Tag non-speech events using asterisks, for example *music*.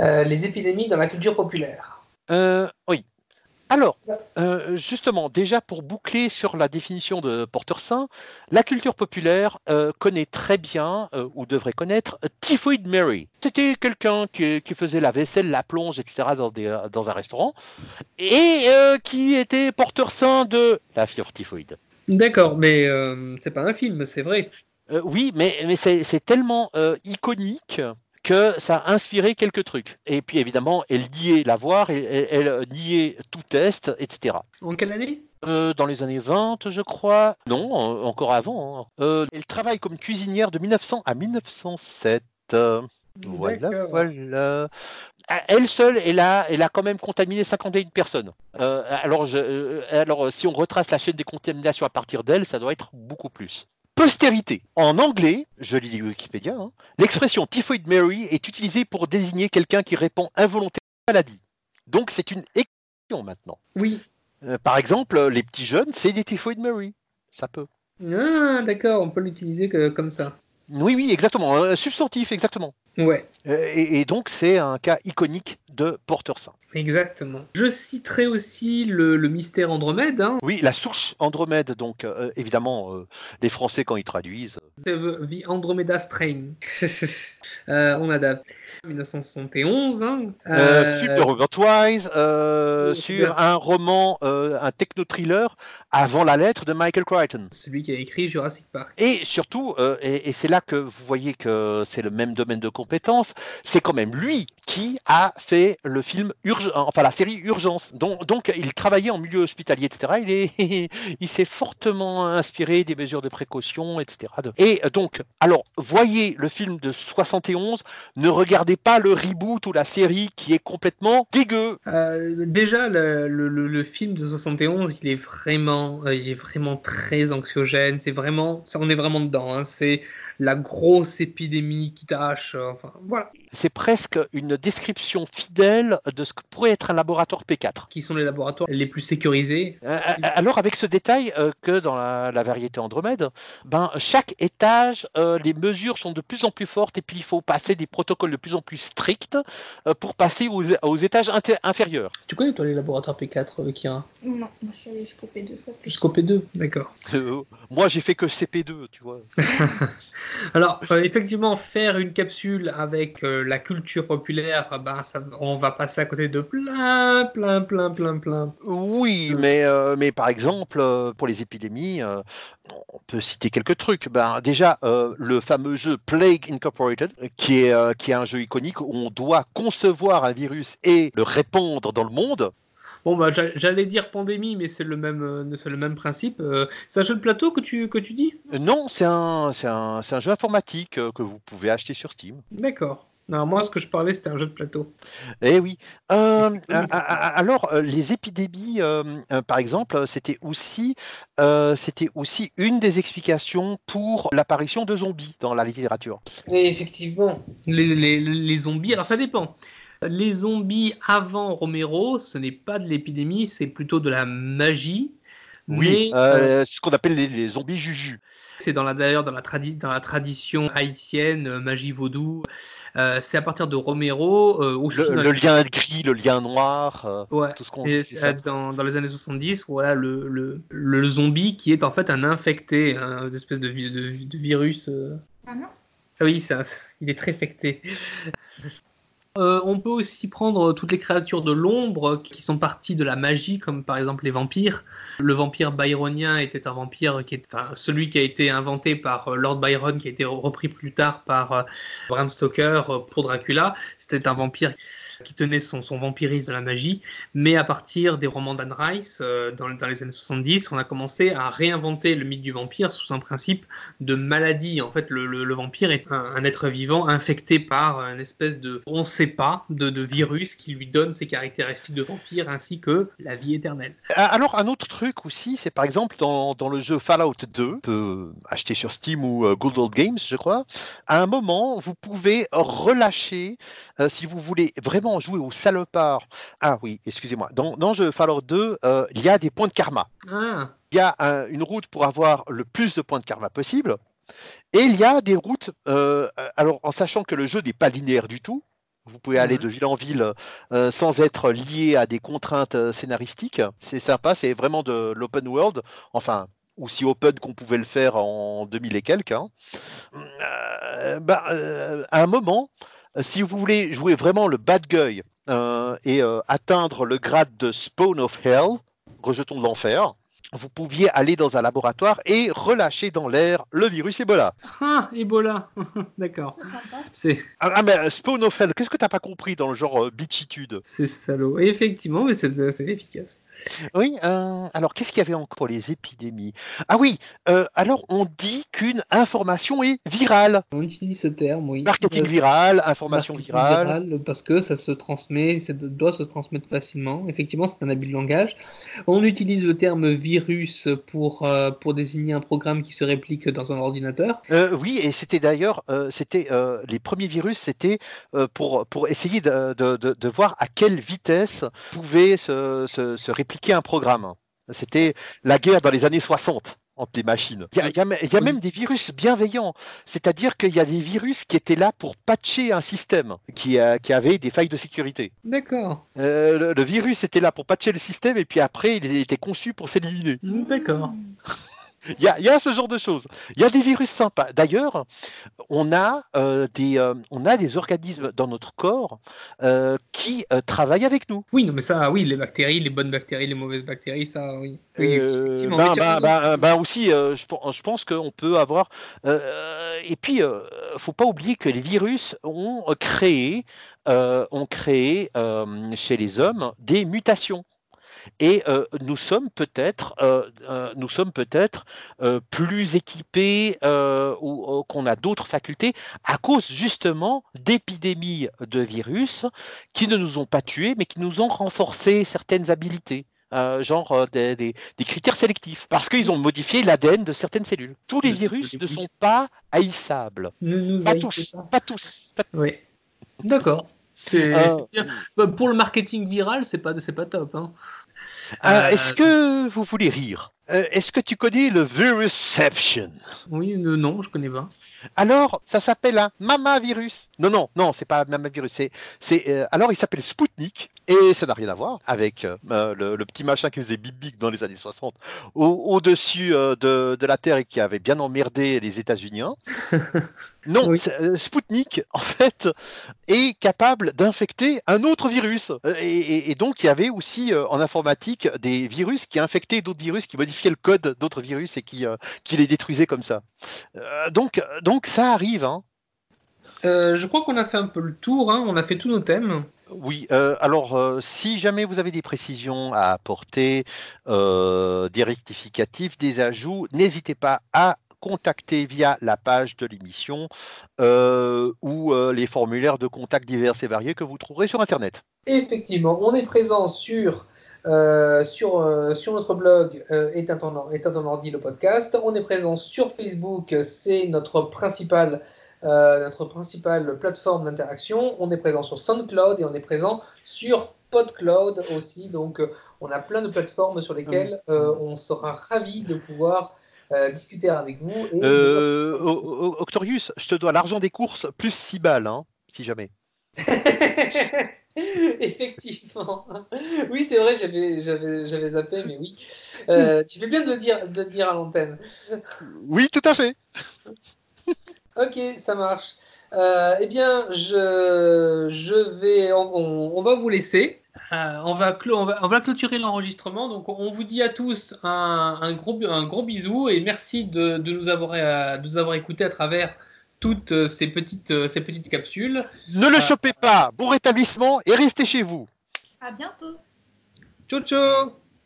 Euh, les épidémies dans la culture populaire. Euh, oui. Alors, euh, justement, déjà pour boucler sur la définition de porteur sain, la culture populaire euh, connaît très bien, euh, ou devrait connaître, Typhoid Mary. C'était quelqu'un qui, qui faisait la vaisselle, la plonge, etc. dans, des, dans un restaurant, et euh, qui était porteur sain de la fièvre typhoïde. D'accord, mais euh, c'est pas un film, c'est vrai. Euh, oui, mais, mais c'est tellement euh, iconique que ça a inspiré quelques trucs. Et puis évidemment, elle niait l'avoir, elle, elle niait tout test, etc. En quelle année? Euh, dans les années 20, je crois. Non, encore avant. hein. Euh, elle travaille comme cuisinière de 1900 à 1907. Euh, Voilà, voilà. À Elle seule, elle a, elle a quand même contaminé 51 personnes. Euh, alors, je- alors, si on retrace la chaîne des contaminations à partir d'elle, ça doit être beaucoup plus. Postérité. En anglais, je lis Wikipédia, hein, l'expression Typhoid Mary est utilisée pour désigner quelqu'un qui répand involontairement à la maladie. Donc, c'est une exception maintenant. Oui. Euh, par exemple, les petits jeunes, c'est des Typhoid Mary. Ça peut. Ah, d'accord, on peut l'utiliser comme ça. Oui, oui, exactement. Un substantif, exactement. Ouais, Euh, Et, et donc, c'est un cas iconique de porteur sain. exactement. Je citerai aussi le, le mystère Andromède. Hein. Oui, la souche Andromède, donc euh, évidemment, euh, les Français, quand ils traduisent. euh, The Andromeda Strain. *laughs* Euh, on adapte. 1971. Hein. Film de Robert Wise, Oh, sur un roman, un techno-thriller avant la lettre de Michael Crichton. celui qui a écrit Jurassic Park. Et surtout, et, et c'est là que vous voyez que c'est le même domaine de c'est quand même lui qui a fait le film Urge, enfin la série Urgence. Donc, il travaillait en milieu hospitalier, etc. Il est, *laughs* il s'est fortement inspiré des mesures de précaution, etc. Et donc, alors voyez le film de 71, ne regardez pas le reboot ou la série qui est complètement dégueu. Euh, déjà, le, film de 71, il est vraiment, euh, il est vraiment très anxiogène. C'est vraiment, on est vraiment dedans. hein. C'est la grosse épidémie qui tâche. Euh, enfin, voilà. C'est presque une description fidèle de ce que pourrait être un laboratoire P4. Qui sont les laboratoires les plus sécurisés? Euh, Alors avec ce détail euh, que dans la, la variété Andromède, ben chaque étage, euh, les mesures sont de plus en plus fortes et puis il faut passer des protocoles de plus en plus stricts euh, pour passer aux, aux étages inférieurs. Tu connais toi les laboratoires P4 euh, Kira Non, moi je suis allée jusqu'au P2. pas plus. Jusqu'au P2 D'accord. Euh, moi j'ai fait que CP2, tu vois. *laughs* Alors, euh, effectivement, faire une capsule avec euh, la culture populaire, ben, ça, on va passer à côté de plein, plein, plein, plein, plein. Oui, mais, euh, mais par exemple, euh, pour les épidémies, euh, on peut citer quelques trucs. Ben, déjà, le fameux jeu Plague Incorporated, qui est, qui est un jeu iconique où on doit concevoir un virus et le répandre dans le monde. Bon, bah, j'a- j'allais dire pandémie, mais c'est le même, c'est le même principe. C'est un jeu de plateau que tu, que tu dis? Non, c'est un, un, un jeu informatique que vous pouvez acheter sur Steam. D'accord. Non, moi, ce que je parlais, c'était un jeu de plateau. Eh oui. Euh, a- a- alors, euh, les épidémies, euh, euh, par exemple, euh, c'était aussi, euh, c'était aussi une des explications pour l'apparition de zombies dans la littérature. Et effectivement, les, les- les zombies, alors ça dépend. Les zombies avant Romero, ce n'est pas de l'épidémie, c'est plutôt de la magie. Oui, mais, euh, euh, ce qu'on appelle les, les zombies juju. C'est dans la d'ailleurs dans la tradi- dans la tradition haïtienne, euh, magie vaudou. Euh, c'est à partir de Romero euh, aussi Le, dans le les- lien gris, le lien noir, euh, Ouais. tout ce qu'on dans, dans les années 70, voilà le, le, le zombie qui est en fait un infecté, un une espèce de, de, de virus. euh. Ah non Ah oui, ça, il est très infecté. Euh, on peut aussi prendre toutes les créatures de l'ombre qui sont parties de la magie, comme par exemple les vampires. Le vampire byronien était un vampire qui est celui qui a été inventé par euh, Lord Byron, qui a été repris plus tard par euh, Bram Stoker pour Dracula. C'était un vampire qui tenait son, son vampirisme de la magie, mais à partir des romans d'Anne Rice, euh, dans, les années 70, on a commencé à réinventer le mythe du vampire sous un principe de maladie. En fait, le, le- vampire est un, être vivant infecté par une espèce de, on ne sait pas, de, de virus qui lui donne ses caractéristiques de vampire ainsi que la vie éternelle. Ah, Alors, un autre truc aussi, c'est par exemple dans, dans le jeu Fallout 2, que acheter sur Steam ou euh, Good Games, je crois, à un moment, vous pouvez relâcher, euh, si vous voulez vraiment jouer au salopard? Ah oui, excusez-moi. Dans, dans le jeu Fallout 2, euh, il y a des points de karma. Ah, Il y a un- une route pour avoir le plus de points de karma possible. Et il y a des routes, euh, alors en sachant que le jeu n'est pas linéaire du tout, Vous pouvez aller de ville en ville euh, sans être lié à des contraintes euh, scénaristiques. C'est sympa, c'est vraiment de l'open world. Enfin, aussi open qu'on pouvait le faire en 2000 et quelques. hein. Euh, bah, à un moment, si vous voulez jouer vraiment le bad guy euh, et euh, atteindre le grade de Spawn of Hell, rejeton de l'enfer, vous pouviez aller dans un laboratoire et relâcher dans l'air le virus Ebola. Ah, Ebola. *laughs* D'accord. C'est Ah, ah, mais euh, Spawn of Hell, qu'est-ce que t'as pas compris dans le genre euh, bitchitude c'est salaud. Et effectivement, mais c'est c'est efficace. Oui, euh, alors qu'est-ce qu'il y avait encore pour les épidémies? Ah oui, euh, alors on dit qu'une information est virale. On utilise ce terme, oui. Marketing Euh, viral, information marketing virale. viral, parce que ça se transmet, ça doit se transmettre facilement. Effectivement, c'est un habit de langage. On utilise le terme virus pour, euh, pour désigner un programme qui se réplique dans un ordinateur? Euh, oui, et c'était d'ailleurs, euh, c'était les premiers virus, c'était pour, pour essayer de, de- de- de voir à quelle vitesse pouvait se, se- se répliquer un programme. C'était la guerre dans les années 60 entre les machines. Il y a, il y a me- il y a même des virus bienveillants, c'est-à-dire qu'il y a des virus qui étaient là pour patcher un système qui, a- qui avait des failles de sécurité. D'accord. Euh, le, le virus était là pour patcher le système et puis après il était conçu pour s'éliminer. D'accord. Il y a, il y a ce genre de choses. Il y a des virus sympas. D'ailleurs, on a, euh, des, euh, on a des organismes dans notre corps euh, qui travaillent avec nous. Oui, non, mais ça, oui, les bactéries, les bonnes bactéries, les mauvaises bactéries, ça, oui. Oui, ben, ben, ben, ben aussi, je, je pense qu'on peut avoir. et puis, euh, faut pas oublier que les virus ont créé, ont créé chez les hommes des mutations. Et euh, nous sommes peut-être, euh, euh, nous sommes peut-être euh, plus équipés euh, ou, ou qu'on a d'autres facultés à cause justement d'épidémies de virus qui ne nous ont pas tués, mais qui nous ont renforcé certaines habilités. euh, genre euh, des, des- des critères sélectifs, parce qu'ils ont modifié l'ADN de certaines cellules. Tous les virus ne sont pas haïssables. Ne nous Pas tous, pas. pas tous. pas- Oui. D'accord. C'est Euh, c'est bien. Pour le marketing viral, c'est pas, c'est pas top. Hein. Euh, Euh, Est-ce que vous voulez rire? Euh, Est-ce que tu connais le virusception Oui, euh, non, je connais pas. Alors, ça s'appelle un mamavirus. Non, non, non, c'est pas un mamavirus. C'est, c'est, alors, il s'appelle Spoutnik et ça n'a rien à voir avec le, le petit machin qui faisait bip dans les années 60 au- au-dessus de, de la Terre et qui avait bien emmerdé les États-Unis. *laughs* Non, Oui. euh, Spoutnik, *laughs* en fait, est capable d'infecter un autre virus. Euh, Et, et- et donc, il y avait aussi euh, en informatique des virus qui infectaient d'autres virus, qui modifiaient le code d'autres virus et qui, euh, qui les détruisaient comme ça. Euh, donc, donc, ça arrive. Hein. Euh, je crois qu'on a fait un peu le tour. Hein. On a fait tous nos thèmes. Oui, euh, alors euh, si jamais vous avez des précisions à apporter, euh, des rectificatifs, des ajouts, n'hésitez pas à contacter via la page de l'émission euh, ou euh, les formulaires de contact divers et variés que vous trouverez sur Internet. Effectivement, on est présent sur, euh, sur, euh, sur notre blog euh, Éteins ton, ordi, le podcast. On est présent sur Facebook, c'est notre principale, notre principale plateforme d'interaction. On est présent sur SoundCloud et on est présent sur PodCloud aussi. Donc, on a plein de plateformes sur lesquelles on sera ravi de pouvoir discuter avec vous. Et Euh, Octorius, je te dois l'argent des courses plus 6 balles, hein, si jamais. *laughs* Effectivement. Oui, c'est vrai, j'avais, zappé, mais oui. Euh, tu fais bien de le dire, de le dire à l'antenne. Oui, tout à fait. Ok, ça marche. Euh, eh bien, je, je vais, on va vous laisser. Euh, on, va clo- on, va, on va clôturer l'enregistrement. Donc, on vous dit à tous un, un gros, un gros bisou et merci de, de nous avoir, euh, de nous avoir écoutés à travers toutes euh, ces petites, euh, ces petites capsules. Ne le chopez pas. Bon rétablissement et restez chez vous. À bientôt. Ciao, ciao